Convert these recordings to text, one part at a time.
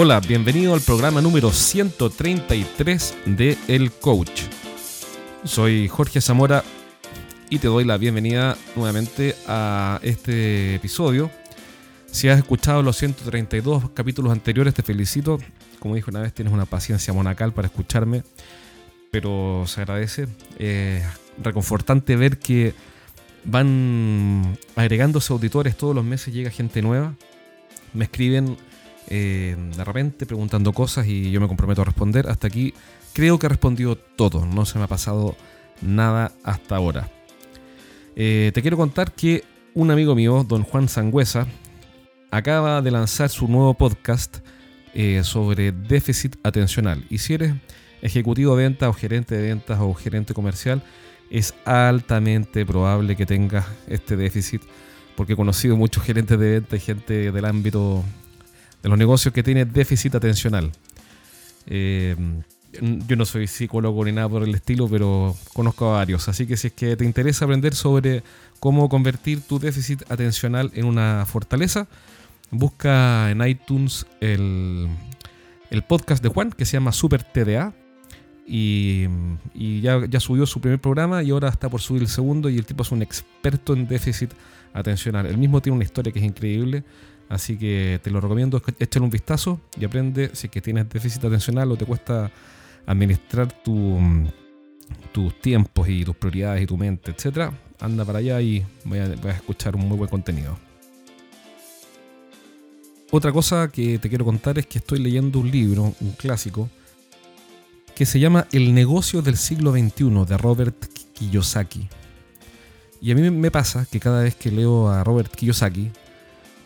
Hola, bienvenido al programa número 133 de El Coach. Soy Jorge Zamora y te doy la bienvenida nuevamente a este episodio. Si has escuchado los 132 capítulos anteriores, te felicito. Como dije una vez, tienes una paciencia monacal para escucharme, pero se agradece. Reconfortante ver que van agregándose auditores todos los meses, llega gente nueva. Me escriben eh, de repente preguntando cosas y yo me comprometo a responder. Hasta aquí creo que he respondido todo, no se me ha pasado nada hasta ahora. Eh, te quiero contar que un amigo mío, don Juan Sangüesa, acaba de lanzar su nuevo podcast eh, sobre déficit atencional. Y si eres ejecutivo de ventas o gerente de ventas o gerente comercial, es altamente probable que tengas este déficit, porque he conocido muchos gerentes de ventas y gente del ámbito de los negocios que tiene déficit atencional. Eh, yo no soy psicólogo ni nada por el estilo, pero conozco a varios. Así que si es que te interesa aprender sobre cómo convertir tu déficit atencional en una fortaleza, busca en iTunes el, el podcast de Juan que se llama Super TDA. Y, y ya, ya, subió su primer programa y ahora está por subir el segundo y el tipo es un experto en déficit atencional. El mismo tiene una historia que es increíble. Así que te lo recomiendo, échale un vistazo y aprende si es que tienes déficit atencional o te cuesta administrar tus tiempos y tus prioridades y tu mente, etc. Anda para allá y a, a escuchar un muy buen contenido. Otra cosa que te quiero contar es que estoy leyendo un libro, un clásico, que se llama El negocio del siglo XXI de Robert Kiyosaki. Y a mí me pasa que cada vez que leo a Robert Kiyosaki,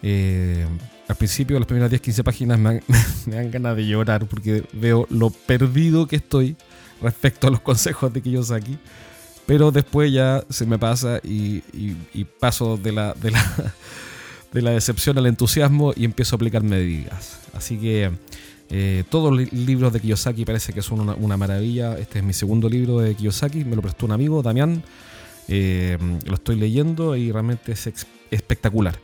eh, al principio, las primeras 10-15 páginas me, dan ganas de llorar porque veo lo perdido que estoy respecto a los consejos de Kiyosaki. Pero después ya se me pasa y, paso de la decepción al entusiasmo y empiezo a aplicar medidas. Así que eh, todos los libros de Kiyosaki parece que son una, maravilla. Este es mi segundo libro de Kiyosaki, me lo prestó un amigo, Damián. Eh, lo estoy leyendo y realmente es espectacular.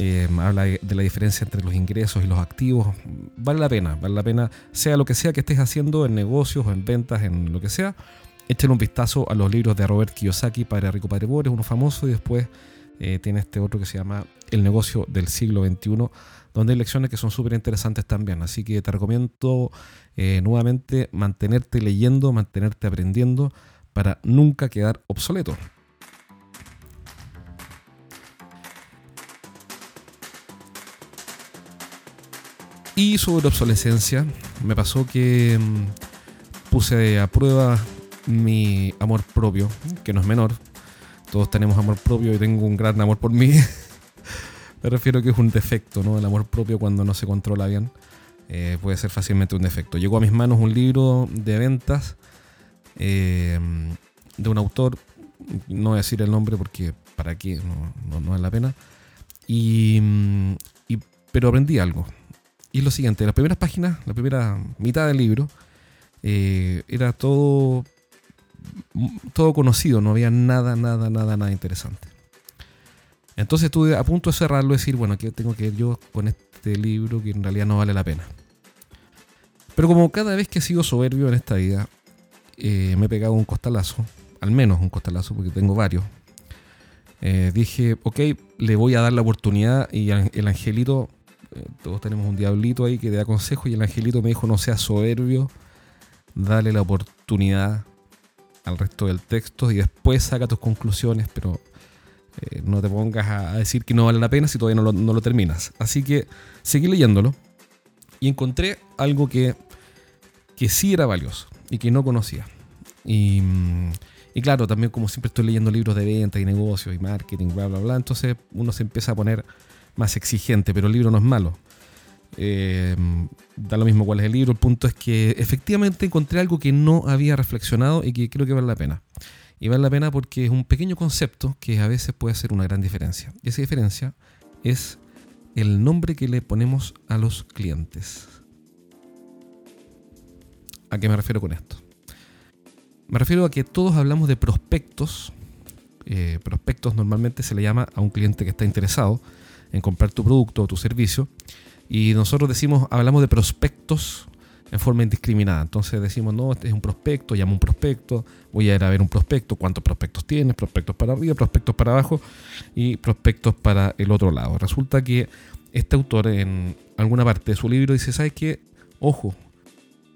Eh, habla de la diferencia entre los ingresos y los activos. Vale la pena, vale la pena, sea lo que sea que estés haciendo en negocios o en ventas, en lo que sea. Echen un vistazo a los libros de Robert Kiyosaki, Padre Rico, Padre Pobre, uno famoso, y después eh, tiene este otro que se llama El negocio del siglo XXI, donde hay lecciones que son súper interesantes también. Así que te recomiendo eh, nuevamente mantenerte leyendo, mantenerte aprendiendo para nunca quedar obsoleto. Y sobre obsolescencia, me pasó que mm, puse a prueba mi amor propio, que no es menor. Todos tenemos amor propio y tengo un gran amor por mí. me refiero a que es un defecto, ¿no? El amor propio cuando no se controla bien eh, puede ser fácilmente un defecto. Llegó a mis manos un libro de ventas eh, de un autor, no voy a decir el nombre porque para qué, no, no, es la pena. Mm, y, pero aprendí algo y lo siguiente, las primeras páginas, la primera mitad del libro, eh, era todo, todo conocido, no había nada, nada, nada, nada interesante. Entonces estuve a punto de cerrarlo y decir, bueno, aquí tengo que ir yo con este libro que en realidad no vale la pena. Pero como cada vez que he sido soberbio en esta vida, eh, me he pegado un costalazo, al menos un costalazo, porque tengo varios. Eh, dije, ok, le voy a dar la oportunidad y el angelito todos tenemos un diablito ahí que te da consejo y el angelito me dijo no seas soberbio, dale la oportunidad al resto del texto y después saca tus conclusiones, pero eh, no te pongas a, decir que no vale la pena si todavía no lo, terminas. Así que seguí leyéndolo y encontré algo que, que sí era valioso y que no conocía. Y, mm, y claro, también como siempre estoy leyendo libros de venta y negocios y marketing, bla, bla, bla, entonces uno se empieza a poner más exigente, pero el libro no es malo. Eh, da lo mismo cuál es el libro, el punto es que efectivamente encontré algo que no había reflexionado y que creo que vale la pena. Y vale la pena porque es un pequeño concepto que a veces puede hacer una gran diferencia. Y esa diferencia es el nombre que le ponemos a los clientes. ¿A qué me refiero con esto? Me refiero a que todos hablamos de prospectos. Eh, prospectos normalmente se le llama a un cliente que está interesado en comprar tu producto o tu servicio. Y nosotros decimos, hablamos de prospectos en forma indiscriminada. Entonces decimos, no, este es un prospecto, llamo un prospecto, voy a ir a ver un prospecto, cuántos prospectos tienes, prospectos para arriba, prospectos para abajo y prospectos para el otro lado. Resulta que este autor en alguna parte de su libro dice, ¿sabes qué? Ojo,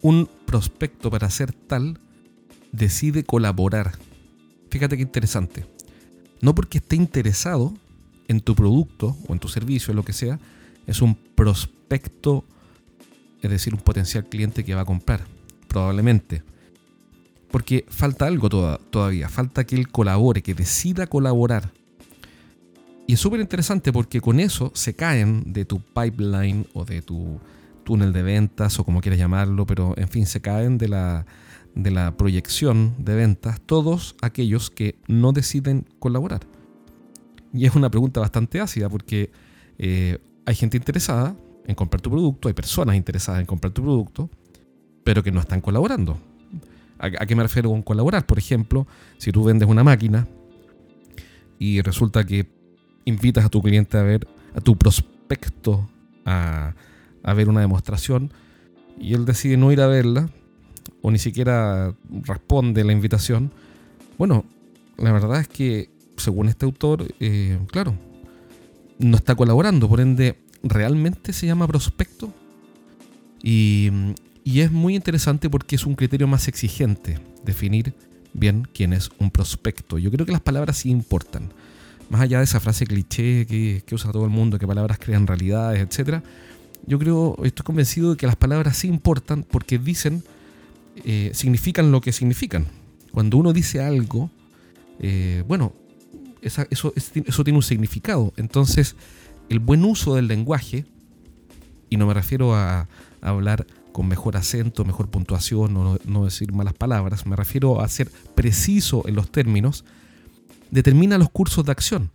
un prospecto para ser tal decide colaborar. Fíjate qué interesante. No porque esté interesado en tu producto o en tu servicio, lo que sea, es un prospecto es decir, un potencial cliente que va a comprar, probablemente. Porque falta algo todavía, falta que él colabore, que decida colaborar. Y es súper interesante porque con eso se caen de tu pipeline o de tu túnel de ventas o como quieras llamarlo, pero en fin, se caen de la, de la proyección de ventas todos aquellos que no deciden colaborar. Y es una pregunta bastante ácida porque eh, hay gente interesada, en comprar tu producto, hay personas interesadas en comprar tu producto, pero que no están colaborando. ¿A, qué me refiero con colaborar? Por ejemplo, si tú vendes una máquina y resulta que invitas a tu cliente a ver, a tu prospecto a, a ver una demostración y él decide no ir a verla o ni siquiera responde la invitación, bueno, la verdad es que según este autor, eh, claro, no está colaborando, por ende realmente se llama prospecto. Y, es muy interesante porque es un criterio más exigente definir bien quién es un prospecto. Yo creo que las palabras sí importan. Más allá de esa frase cliché que, usa todo el mundo, que palabras crean realidades, etc. Yo creo, estoy convencido de que las palabras sí importan porque dicen, eh, significan lo que significan. Cuando uno dice algo, eh, bueno, eso, eso tiene un significado. Entonces, el buen uso del lenguaje, y no me refiero a, hablar con mejor acento, mejor puntuación, o no, decir malas palabras, me refiero a ser preciso en los términos, determina los cursos de acción.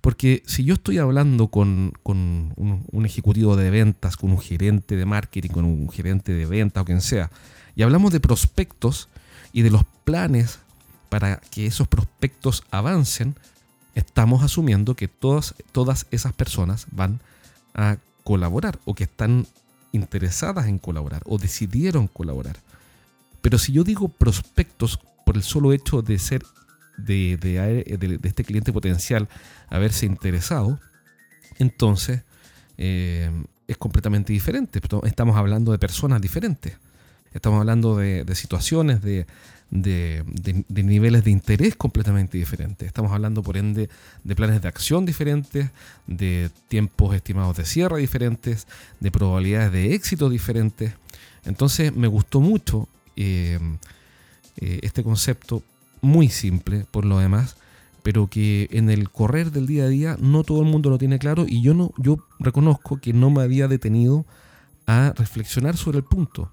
Porque si yo estoy hablando con, un, un, ejecutivo de ventas, con un gerente de marketing, con un gerente de ventas o quien sea, y hablamos de prospectos y de los planes para que esos prospectos avancen, estamos asumiendo que todas, todas esas personas van a colaborar o que están interesadas en colaborar o decidieron colaborar. Pero si yo digo prospectos por el solo hecho de ser de, de, este cliente potencial haberse interesado, entonces eh, es completamente diferente. Estamos hablando de personas diferentes. Estamos hablando de, situaciones, de, de, niveles de interés completamente diferentes. Estamos hablando, por ende, de planes de acción diferentes, de tiempos estimados de cierre diferentes, de probabilidades de éxito diferentes. Entonces me gustó mucho eh, eh, este concepto, muy simple por lo demás, pero que en el correr del día a día no todo el mundo lo tiene claro y yo, no, yo reconozco que no me había detenido a reflexionar sobre el punto.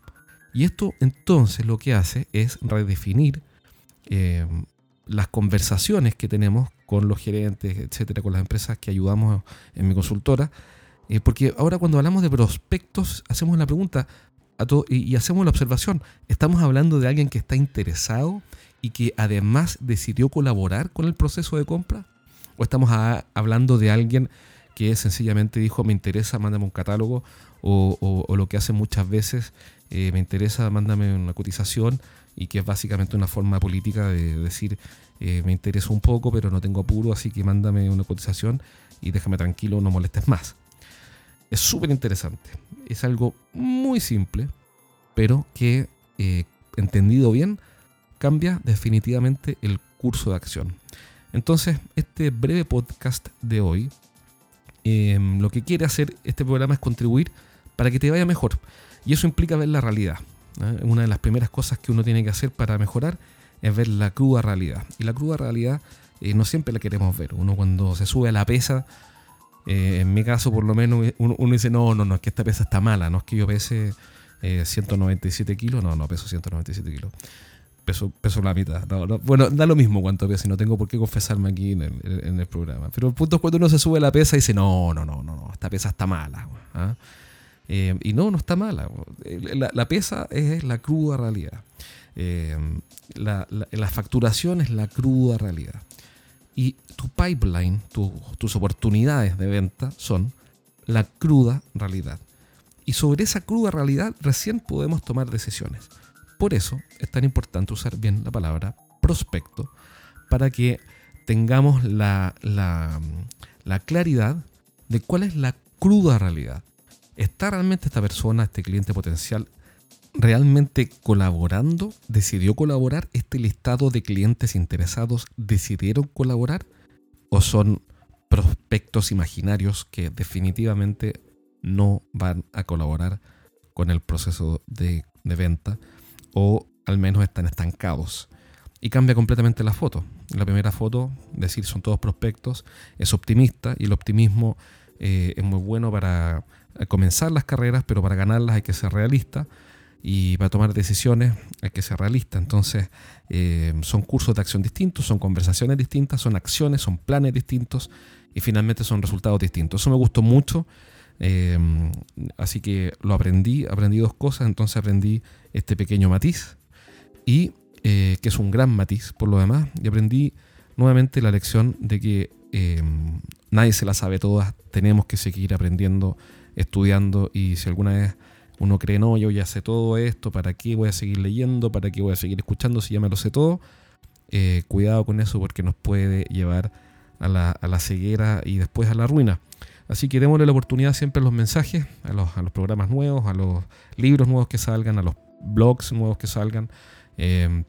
Y esto entonces lo que hace es redefinir eh, las conversaciones que tenemos con los gerentes, etcétera, con las empresas que ayudamos en mi consultora. Eh, porque ahora cuando hablamos de prospectos, hacemos la pregunta a todo, y, hacemos la observación. ¿Estamos hablando de alguien que está interesado y que además decidió colaborar con el proceso de compra? ¿O estamos hablando de alguien que sencillamente dijo, me interesa, mándame un catálogo? O, lo que hace muchas veces eh, me interesa, mándame una cotización y que es básicamente una forma política de decir, eh, me interesa un poco, pero no tengo apuro, así que mándame una cotización y déjame tranquilo, no molestes más. Es súper interesante. Es algo muy simple, pero que, eh, entendido bien, cambia definitivamente el curso de acción. Entonces, este breve podcast de hoy, em, lo que quiere hacer este programa es contribuir para que te vaya mejor. Y eso implica ver la realidad. ¿eh? Una de las primeras cosas que uno tiene que hacer para mejorar es ver la cruda realidad. Y la cruda realidad eh, no siempre la queremos ver. Uno cuando se sube a la pesa, eh, en mi caso por lo menos, uno, dice, no, no, no, es que esta pesa está mala, no es que yo pese 197 kilos, no, no peso 197 kilos. Peso, peso la mitad. Bueno, da lo mismo cuánto peso, no tengo por qué confesarme aquí en el, programa. Pero el punto es cuando uno se sube a la pesa y dice, no, no, no, no, no esta pesa está mala. ¿ah? Eh, y no, no está mala. La, la, es la cruda realidad. Eh, la, facturación es la cruda realidad. Y tu pipeline, tus oportunidades de venta son la cruda realidad. Y sobre esa cruda realidad recién podemos tomar decisiones. Por eso es tan importante usar bien la palabra prospecto para que tengamos la, la, la claridad de cuál es la cruda realidad. ¿Está realmente esta persona, este cliente potencial, realmente colaborando? ¿Decidió colaborar? ¿Este listado de clientes interesados decidieron colaborar? ¿O son prospectos imaginarios que definitivamente no van a colaborar con el proceso de, venta? ¿O al menos están estancados? y cambia completamente la foto. La primera foto, decir son todos prospectos, es optimista y el optimismo eh, es muy bueno para comenzar las carreras, pero para ganarlas hay que ser realista y para tomar decisiones hay que ser realista. Entonces, eh, son cursos de acción distintos, son conversaciones distintas, son acciones, son planes distintos y finalmente son resultados distintos. Eso me gustó mucho, eh, así que lo aprendí, aprendí dos cosas, entonces aprendí este pequeño matiz y que es un gran matiz por lo demás, y aprendí nuevamente la lección de que nadie se la sabe todas, tenemos que seguir aprendiendo, estudiando y si alguna vez uno cree, no, yo ya sé todo esto, ¿para qué voy a seguir leyendo? ¿Para qué voy a seguir escuchando si ya me lo sé todo? Eh, cuidado con eso porque nos puede llevar a la, ceguera y después a la ruina. Así que démosle la oportunidad siempre a los mensajes, a los, programas nuevos, a los libros nuevos que salgan, a los blogs nuevos que salgan. Eh,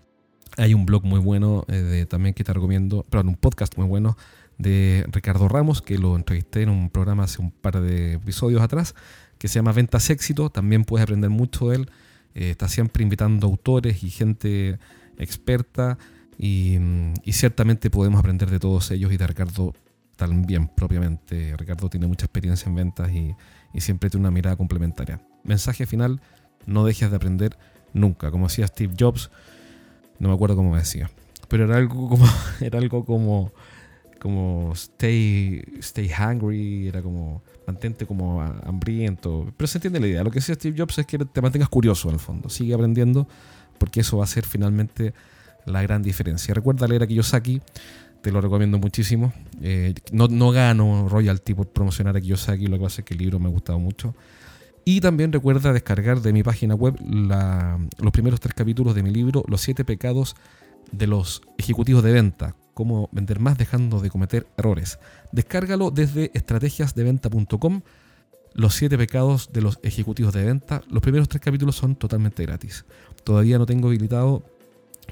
hay un blog muy bueno eh, también que te recomiendo, perdón, un podcast muy bueno de Ricardo Ramos, que lo entrevisté en un programa hace un par de episodios atrás, que se llama Ventas Éxito. También puedes aprender mucho de él. Eh, está siempre invitando autores y gente experta y, ciertamente podemos aprender de todos ellos y de Ricardo también propiamente. Ricardo tiene mucha experiencia en ventas y, y siempre tiene una mirada complementaria. Mensaje final, no dejes de aprender nunca. Como decía Steve Jobs, no me acuerdo cómo decía, pero era algo como, era algo como como stay, stay hungry, era como mantente como hambriento. Pero se entiende la idea. Lo que decía Steve Jobs es que te mantengas curioso en el fondo. Sigue aprendiendo porque eso va a ser finalmente la gran diferencia. Recuerda leer a Kiyosaki, te lo recomiendo muchísimo. Eh, no, no gano royalty por promocionar a Kiyosaki, lo que pasa es que el libro me ha gustado mucho. Y también recuerda descargar de mi página web los primeros tres capítulos de mi libro, Los siete pecados de los ejecutivos de venta, cómo vender más dejando de cometer errores. Descárgalo desde estrategiasdeventa.com. Los siete pecados de los ejecutivos de venta. Los primeros tres capítulos son totalmente gratis. Todavía no tengo habilitado,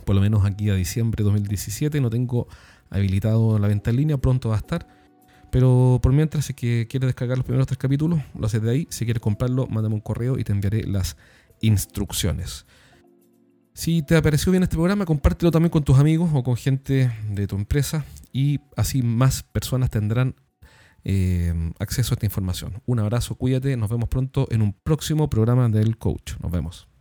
por lo menos aquí a diciembre de 2017, no tengo habilitado la venta en línea. Pronto va a estar. Pero por mientras, si quieres descargar los primeros tres capítulos, lo haces de ahí. Si quieres comprarlo, mándame un correo y te enviaré las instrucciones. Si te pareció bien este programa, compártelo también con tus amigos o con gente de tu empresa y así más personas tendrán eh, acceso a esta información. Un abrazo, cuídate, nos vemos pronto en un próximo programa del coach. Nos vemos.